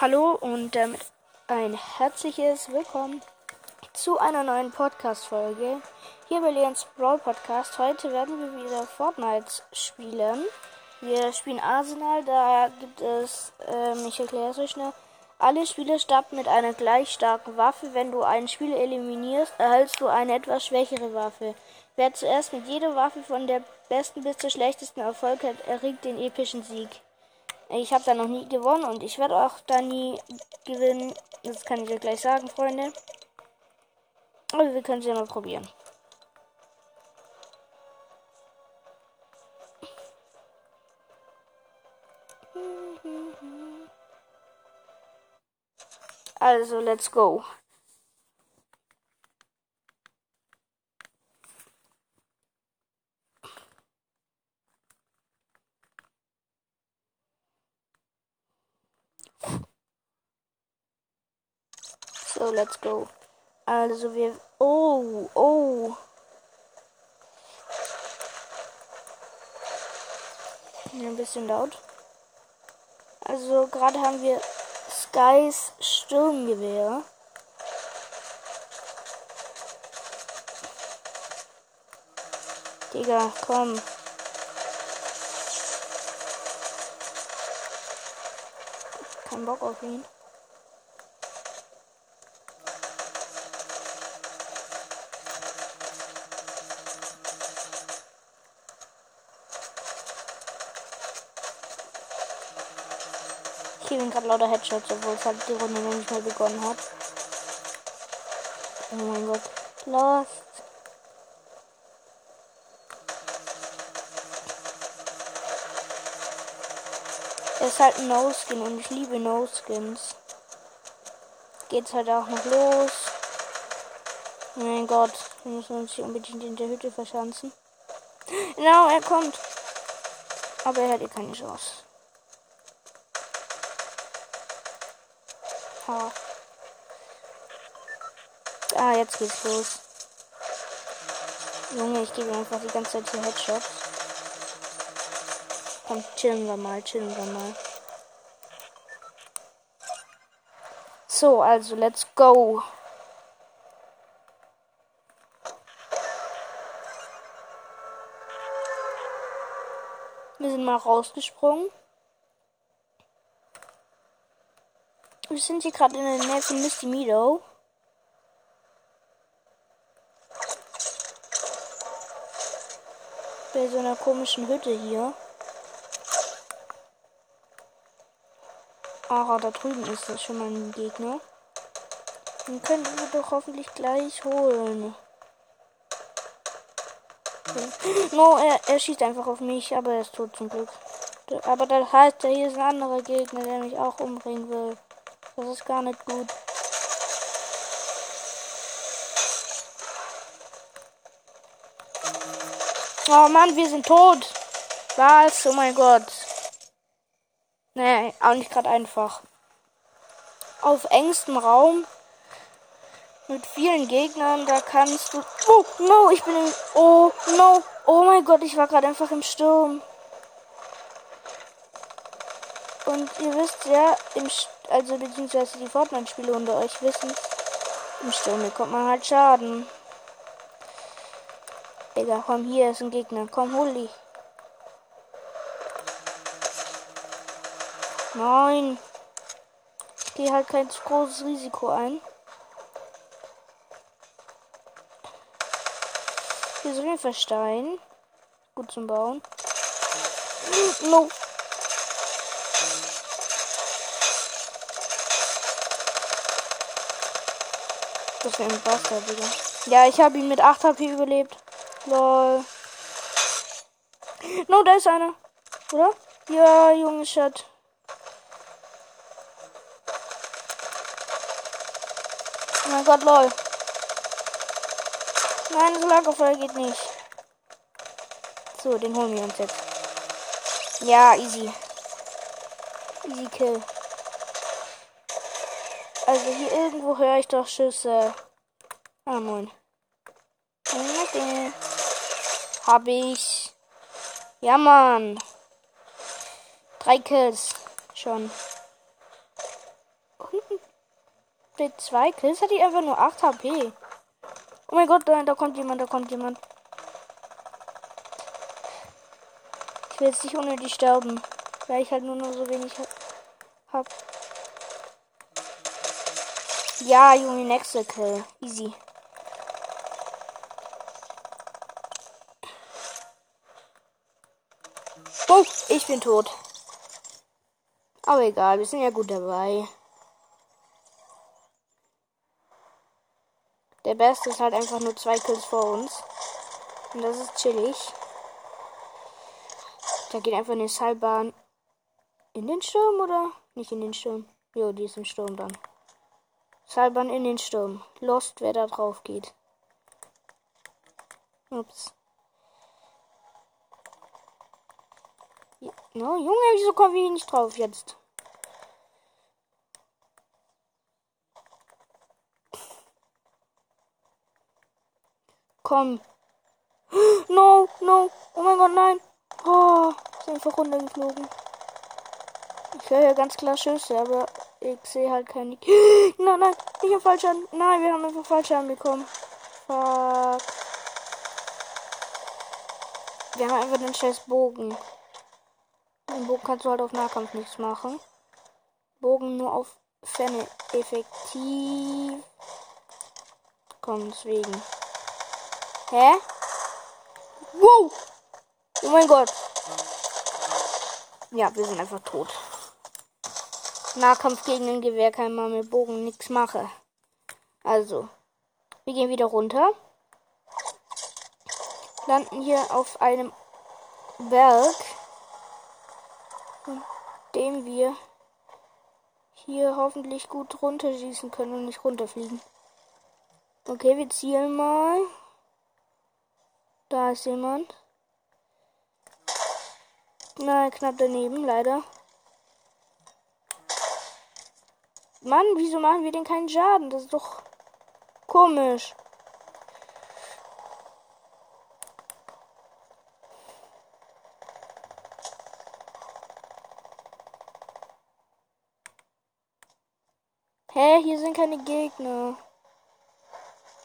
Hallo und damit ein herzliches Willkommen zu einer neuen Podcast-Folge hier bei Leons Brawl Podcast. Heute werden wir wieder Fortnite spielen. Wir spielen Arsenal, da gibt es, ähm, ich erkläre es euch schnell. Alle Spieler starten mit einer gleich starken Waffe. Wenn du einen Spieler eliminierst, erhältst du eine etwas schwächere Waffe. Wer zuerst mit jeder Waffe von der besten bis zur schlechtesten Erfolg hat, erringt den epischen Sieg. Ich habe da noch nie gewonnen und ich werde auch da nie gewinnen. Das kann ich euch gleich sagen, Freunde. Aber wir können es ja mal probieren. Also, let's go. So, let's go. Also wir. Oh, oh. Ein bisschen laut. Also gerade haben wir Skys Sturmgewehr. Digga, komm. Kein Bock auf ihn. Ihm gerade lauter Headshots, obwohl es halt die Runde noch nicht mal begonnen hat. Oh mein Gott. Lost. Er ist halt ein No-Skin und ich liebe No-Skins. Geht's halt auch noch los. Oh mein Gott, wir müssen uns hier unbedingt in der Hütte verschanzen. Genau, er kommt. Aber er hat eh keine Chance. Ha. Ah, jetzt geht's los. Junge, ich gebe einfach die ganze Zeit hier Headshots. Komm, chillen wir mal, chillen wir mal. So, also, let's go. Wir sind mal rausgesprungen. Wir sind hier gerade in der Nähe von Misty Meadow. Bei so einer komischen Hütte hier. Ah, da drüben ist das schon mal ein Gegner. Den können wir doch hoffentlich gleich holen. Okay. No, er, er schießt einfach auf mich, aber er ist tot zum Glück. Aber das heißt, hier ist ein anderer Gegner, der mich auch umbringen will. Das ist gar nicht gut. Oh Mann, wir sind tot. Was? Oh mein Gott. Nee, auch nicht gerade einfach. Auf engstem Raum mit vielen Gegnern, da kannst du. Oh no, ich bin im. Oh no. Oh mein Gott, ich war gerade einfach im Sturm. Und ihr wisst ja, im also beziehungsweise die Fortnite-Spiele unter euch wissen, im Sturm bekommt man halt Schaden. Digga, komm, hier ist ein Gegner. Komm, hol dich. Nein. Ich gehe halt kein zu großes Risiko ein. Hier ist auf jeden Fall Stein. Gut zum Bauen. No. Das wäre ein Digga. Ja, ich habe ihn mit 8 HP überlebt. Lol. No, da ist einer. Oder? Ja, Junge, Schat. Oh mein Gott, lol. Nein, das Lagerfeuer geht nicht. So, den holen wir uns jetzt. Ja, easy. Easy Kill. Also hier irgendwo höre ich doch Schüsse. Ah, moin. Okay. Hab ich. Ja, Mann. Drei Kills. Schon. Mit zwei Kills hat die einfach nur 8 HP. Oh mein Gott, da, da kommt jemand, da kommt jemand. Ich will jetzt nicht unnötig sterben, weil ich halt nur noch so wenig hab. Ja, Junge, nächste Kill. Easy. Oh, ich bin tot. Aber egal, wir sind ja gut dabei. Der Beste ist halt einfach nur zwei Kills vor uns. Und das ist chillig. Da geht einfach eine Seilbahn in den Sturm oder? Nicht in den Sturm. Jo, die ist im Sturm dann. Seilbahn in den Sturm. Lost, wer da drauf geht. Ups. Ja, no, Junge, wieso kommen wir nicht drauf jetzt? Komm. No, no. Oh mein Gott, nein. Oh, ist einfach runtergeflogen. Ich höre ja ganz klar Schüsse, aber ich sehe halt keine. Nein, nein, ich habe falsch an. Nein, wir haben einfach falsch anbekommen. Fuck. Wir haben einfach den scheiß Bogen. Den Bogen kannst du halt auf Nahkampf nichts machen. Bogen nur auf Ferne effektiv. Komm, deswegen. Hä? Wow! Oh mein Gott. Ja, wir sind einfach tot. Nahkampf gegen den Gewehr kann man mit Bogen nichts machen. Also, wir gehen wieder runter. Landen hier auf einem Berg, dem wir hier hoffentlich gut runterschießen können und nicht runterfliegen. Okay, wir zielen mal. Da ist jemand. Nein, knapp daneben, leider. Mann, wieso machen wir denn keinen Schaden? Das ist doch komisch. Hä, hier sind keine Gegner.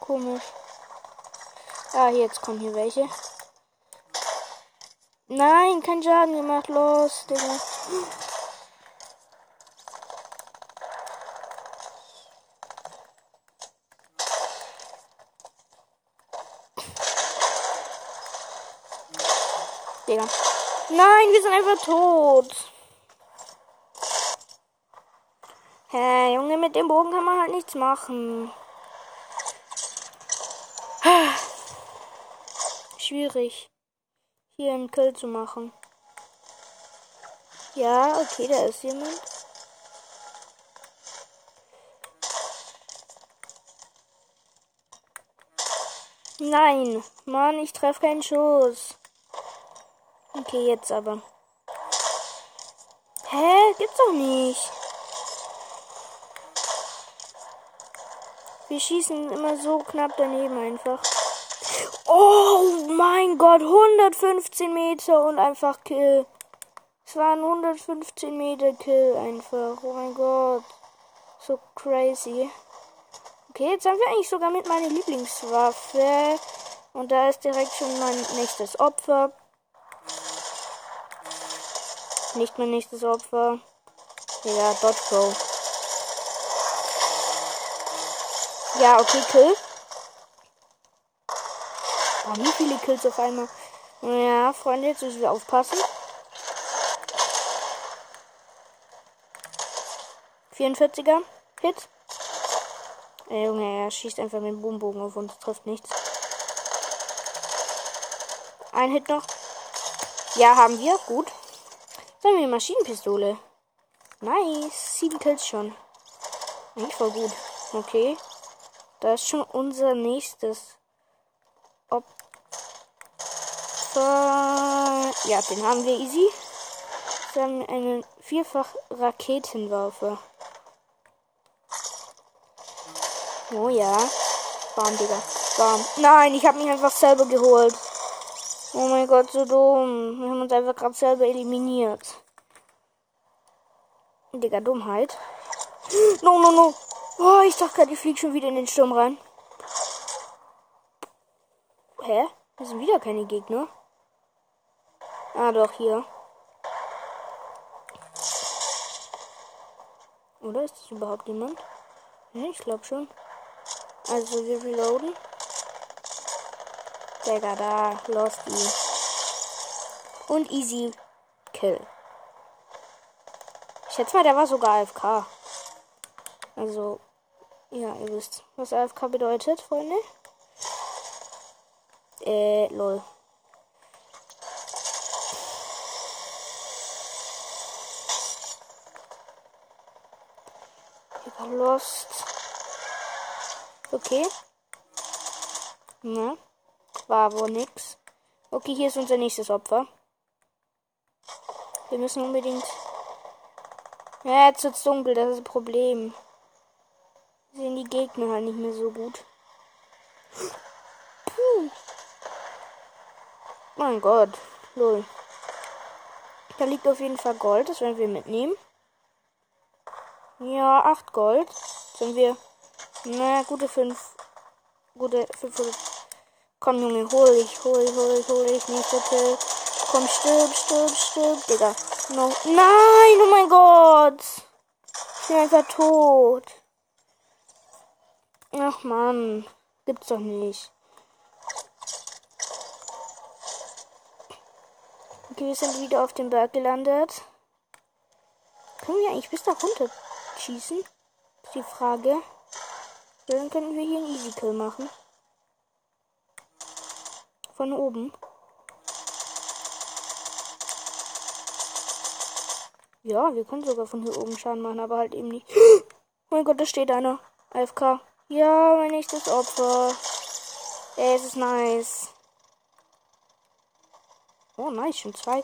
Komisch. Ah, jetzt kommen hier welche. Nein, kein Schaden gemacht. Los, Digga. Digga. Nein, wir sind einfach tot. Hä, hey, Junge, mit dem Bogen kann man halt nichts machen. Schwierig, hier einen Kill zu machen. Ja, okay, da ist jemand. Nein, Mann, ich treffe keinen Schuss. Okay, jetzt aber. Hä? Gibt's doch nicht. Wir schießen immer so knapp daneben einfach. Oh mein Gott, 115 Meter und einfach Kill. Es waren 115 Meter Kill einfach. Oh mein Gott. So crazy. Okay, jetzt haben wir eigentlich sogar mit meiner Lieblingswaffe. Und da ist direkt schon mein nächstes Opfer. Nicht mein nächstes Opfer. Ja, Dodge Go. Ja, okay, Kill. Oh, wie viele Kills auf einmal. Ja, Freunde, jetzt müssen wir aufpassen. 44er Hit. Ey, Junge, er schießt einfach mit dem Boombogen auf uns, trifft nichts. Ein Hit noch. Ja, haben wir. Gut. Dann haben wir Maschinenpistole. Nice. Sieben Kills schon. Nicht voll gut. Okay. Da ist schon unser nächstes Opfer. Ja, den haben wir easy. Wir haben einen vierfach Raketenwerfer. Oh ja. Bam, Digga. Bam. Nein, ich habe mich einfach selber geholt. Oh mein Gott, so dumm. Wir haben uns einfach gerade selber eliminiert. Digga, Dummheit. No, no, no. Oh, ich dachte gerade, die fliegt schon wieder in den Sturm rein. Hä? Das sind wieder keine Gegner. Ah, doch, hier. Oder ist das überhaupt jemand? Ne, ich glaube schon. Also, wir reloaden. Digga, da. Lost die. Und easy kill. Ich schätze mal, der war sogar AFK. Also, ja, ihr wisst, was AFK bedeutet, Freunde. Äh, lol. Lost. Okay. War wohl nix. Okay, hier ist unser nächstes Opfer. Wir müssen unbedingt. Ja, jetzt wird's dunkel, das ist ein Problem. Sehen die Gegner halt nicht mehr so gut. Puh. Mein Gott. Lol. Da liegt auf jeden Fall Gold, das werden wir mitnehmen. Ja, 8 Gold. Sind wir. Na, gute 5. Gute 500. Komm, Junge, hol ich, hol ich, hol ich, hol ich. Nächster Kill. Komm, stirb, stirb, stirb, Digga. No. Nein, oh mein Gott. Ich bin einfach tot. Ach man, gibt's doch nicht. Okay, wir sind wieder auf dem Berg gelandet. Können wir eigentlich bis da runter schießen? Ist die Frage. Dann könnten wir hier einen Easy Kill machen. Von oben. Ja, wir können sogar von hier oben Schaden machen, aber halt eben nicht. Oh mein Gott, da steht einer. AFK. Ja, mein nächstes Opfer. Ey, es ist nice. Oh, nice, schon zwei.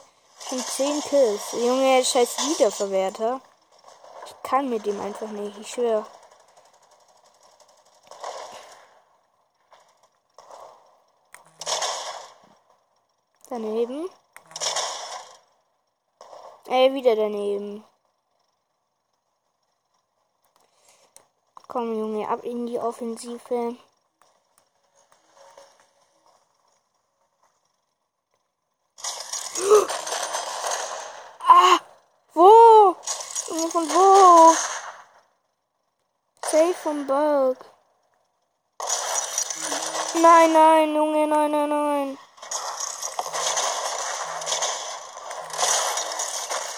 Schon zehn Kills. Junge, scheiß Wiederverwerter. Ich kann mit dem einfach nicht, ich schwöre. Daneben. Ey, wieder daneben. Komm, Junge, ab in die Offensive. Ah! Wo? Von wo? Safe vom Bug. Nein, nein, Junge, nein, nein, nein.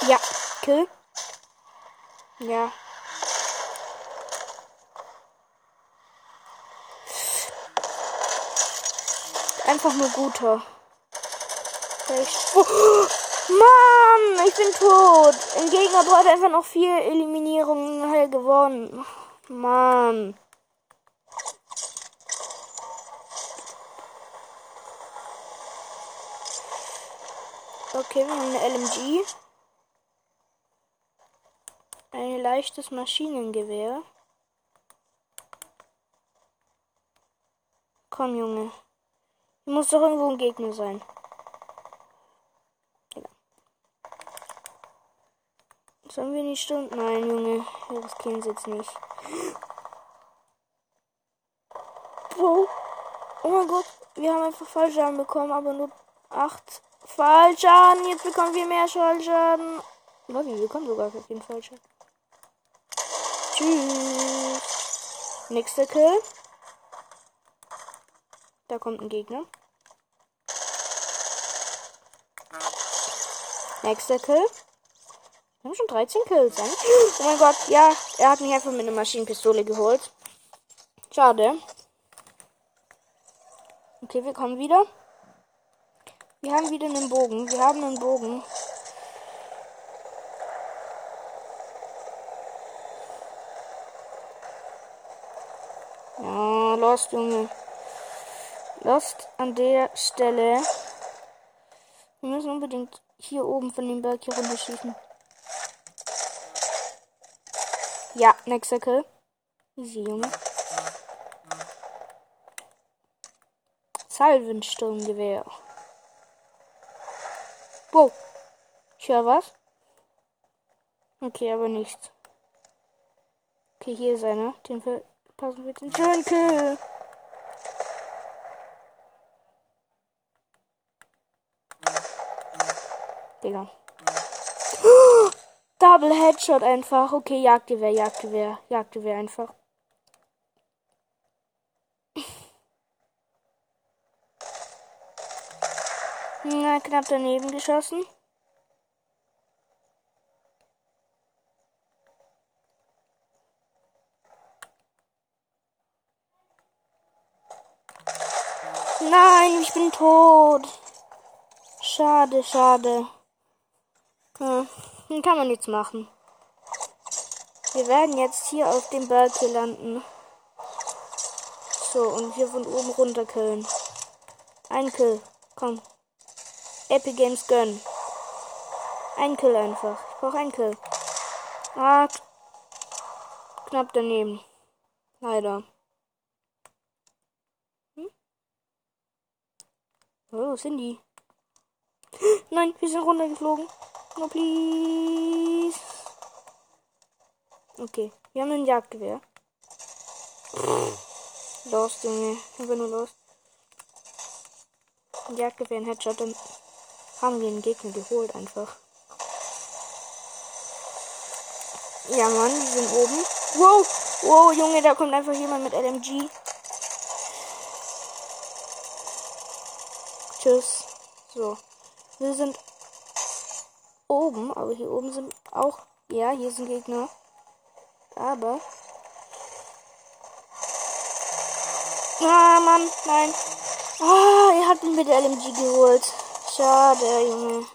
Ja, Kill. Ja. Einfach nur guter. Oh, Mann, ich bin tot. Im Gegner hat einfach noch vier Eliminierungen halt gewonnen. Mann. Okay, wir haben eine LMG. Ein leichtes Maschinengewehr. Komm, Junge. Muss doch irgendwo ein Gegner sein. Ja. Sollen wir nicht stunden? Nein, Junge. Wir riskieren es jetzt nicht. Wow. Oh mein Gott. Wir haben einfach Fallschaden bekommen, aber nur 8 Fallschaden. Jetzt bekommen wir mehr Fallschaden. Wir bekommen sogar keinen Fallschaden. Tschüss. Nächster Kill. Da kommt ein Gegner. Nächster Kill. Wir haben schon 13 Kills. Oh mein Gott, ja, er hat mich einfach mit einer Maschinenpistole geholt. Schade. Okay, wir kommen wieder. Wir haben wieder einen Bogen. Wir haben einen Bogen. Ja, Lost, Junge. Lost an der Stelle. Wir müssen unbedingt hier oben von dem Berg hier runter schießen. Ja, nächster Kill. Easy, Junge. Salvensturmgewehr. Wow. Ich höre was. Okay, aber nichts. Okay, hier ist einer. Den verpassen wir den Kill. Digga. Double Headshot einfach. Okay, Jagdgewehr, Jagdgewehr, Jagdgewehr einfach. Na, knapp daneben geschossen. Nein, ich bin tot. Schade, schade. Hm, dann kann man nichts machen. Wir werden jetzt hier auf dem Berg hier landen. So, und hier von oben runter killen. Ein Kill. Komm. Epic Games gönnen. Ein Kill einfach. Ich brauche ein Kill. Ah, knapp daneben. Leider. Oh, sind die? Nein, wir sind runtergeflogen. No, please. Okay, wir haben ein Jagdgewehr. Los, Junge. Einfach nur los. Ein Jagdgewehr, ein Headshot, dann haben wir den Gegner geholt einfach. Ja, Mann, wir sind oben. Wow, wow, Junge, da kommt einfach jemand mit LMG. Tschüss. So. Wir sind oben, aber hier oben sind auch. Ja, hier sind Gegner. Aber. Ah, Mann, nein. Ah, er hat ihn mit der LMG geholt. Schade, Junge.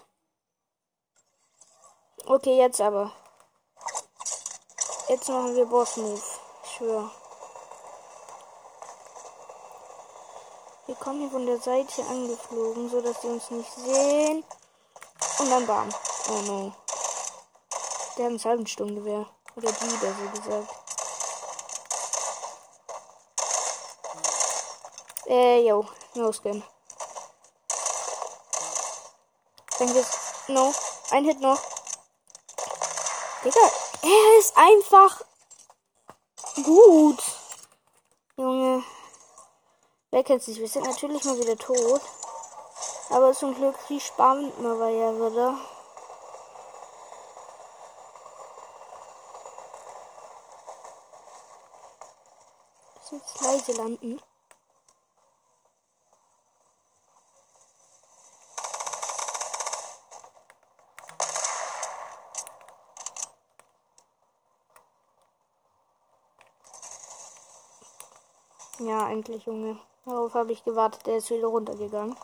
Okay, jetzt aber. Jetzt machen wir Boss-Move. Ich schwöre. Wir kommen hier von der Seite angeflogen, so dass sie uns nicht sehen. Und dann bam. Oh no. Der hat ein Salbensturmgewehr. Oder die, besser gesagt. Äh, yo. No Skin. Danke. No. Ein Hit noch. Digga, er ist einfach gut. Junge. Wer kennt sich? Wir sind natürlich mal wieder tot. Aber zum Glück spannend man war ja wieder. Jetzt leise landen. Ja, eigentlich, Junge. Darauf habe ich gewartet. Der ist wieder runtergegangen.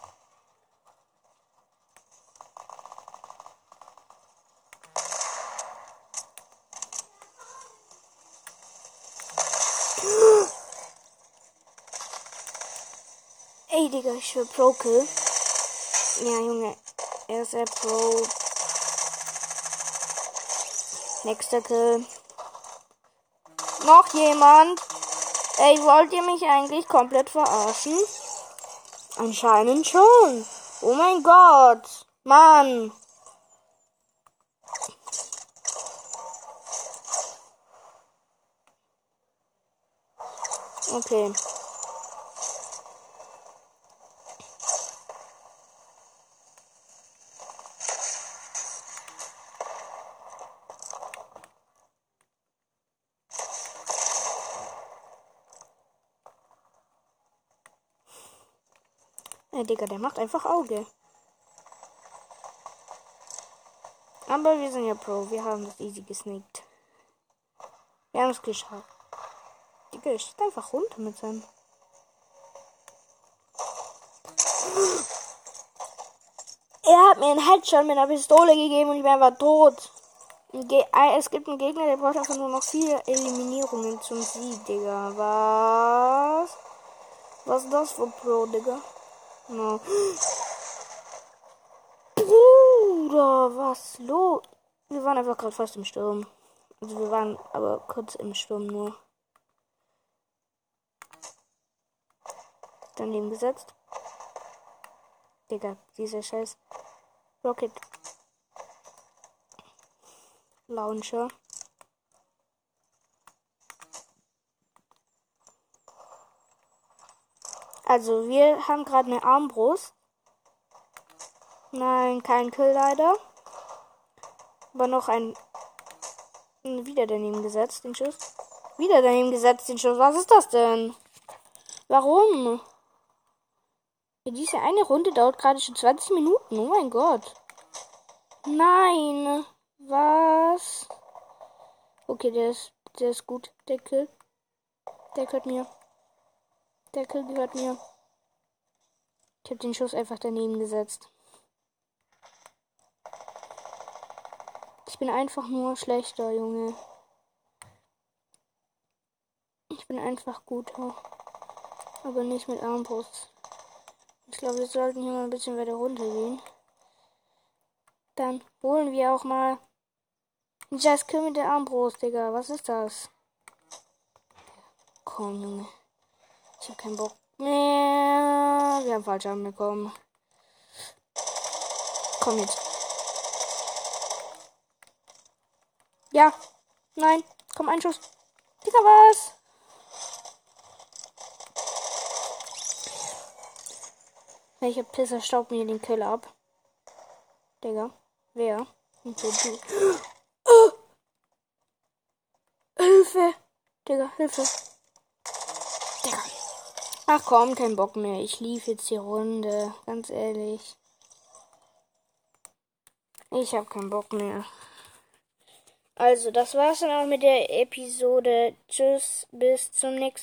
Ey, Digga, ich will Pro Kill. Ja, Junge. Er ist der Pro. Nächster Kill. Noch jemand? Ey, wollt ihr mich eigentlich komplett verarschen? Anscheinend schon. Oh mein Gott. Mann. Okay. Ja, Digga, der macht einfach Auge. Aber wir sind ja Pro. Wir haben das easy gesnickt. Wir haben es geschafft. Digga, der steht einfach runter mit seinem. Er hat mir einen Headshot mit einer Pistole gegeben und ich bin einfach tot. Es gibt einen Gegner, der braucht einfach nur noch vier Eliminierungen zum Sieg, Digga. Was? Was ist das für Pro, Digga? No. Bruder, was los? Wir waren einfach gerade fast im Sturm. Also wir waren aber kurz im Sturm nur. Daneben gesetzt. Digga, dieser scheiß Rocket Launcher. Also, wir haben gerade eine Armbrust. Nein, kein Kill leider. Aber noch ein. Wieder daneben gesetzt, den Schuss. Wieder daneben gesetzt, den Schuss. Was ist das denn? Warum? Diese eine Runde dauert gerade schon 20 Minuten. Oh mein Gott. Nein. Was? Okay, der ist, der ist gut. Der Kill. Der gehört mir. Der Kill gehört mir. Ich habe den Schuss einfach daneben gesetzt. Ich bin einfach nur schlechter, Junge. Ich bin einfach guter. Aber nicht mit Armbrust. Ich glaube, wir sollten hier mal ein bisschen weiter runtergehen. Dann holen wir auch mal Jazz Kill mit der Armbrust, Digga. Was ist das? Komm, Junge. Ich hab keinen Bock mehr. Wir haben falsch angekommen. Komm jetzt. Ja. Nein. Komm, ein Schuss. Digga, was? Welcher Pisser staubt mir den Kill ab? Digga. Wer? Und so du. Oh! Hilfe! Digga, Hilfe! Ach komm, kein Bock mehr. Ich lief jetzt die Runde. Ganz ehrlich. Ich hab keinen Bock mehr. Also, das war's dann auch mit der Episode. Tschüss, bis zum nächsten